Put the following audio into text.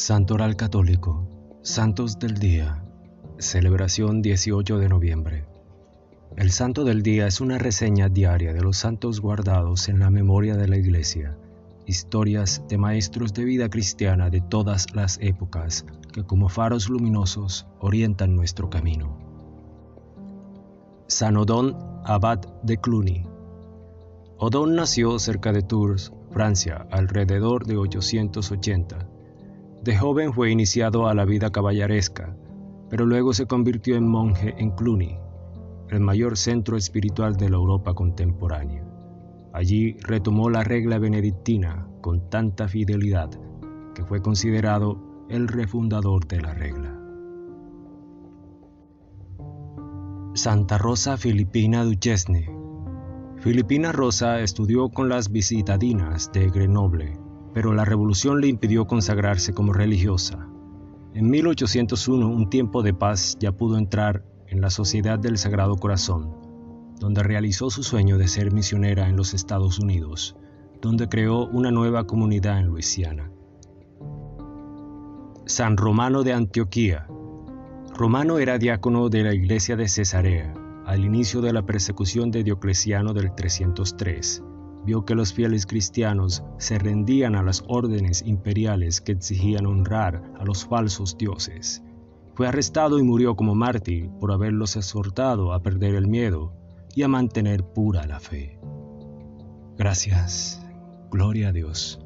Santoral Católico, Santos del Día, celebración 18 de noviembre. El Santo del Día es una reseña diaria de los santos guardados en la memoria de la Iglesia, historias de maestros de vida cristiana de todas las épocas que como faros luminosos orientan nuestro camino. San Odón, abad de Cluny. Odón nació cerca de Tours, Francia, alrededor de 880 de joven fue iniciado a la vida caballeresca, pero luego se convirtió en monje en Cluny, el mayor centro espiritual de la Europa contemporánea. Allí retomó la regla benedictina con tanta fidelidad que fue considerado el refundador de la regla. Santa Rosa Filipina Duchesne Filipina Rosa estudió con las visitadinas de Grenoble pero la revolución le impidió consagrarse como religiosa. En 1801, un tiempo de paz, ya pudo entrar en la Sociedad del Sagrado Corazón, donde realizó su sueño de ser misionera en los Estados Unidos, donde creó una nueva comunidad en Luisiana. San Romano de Antioquía. Romano era diácono de la iglesia de Cesarea al inicio de la persecución de Diocleciano del 303 vio que los fieles cristianos se rendían a las órdenes imperiales que exigían honrar a los falsos dioses. Fue arrestado y murió como mártir por haberlos exhortado a perder el miedo y a mantener pura la fe. Gracias. Gloria a Dios.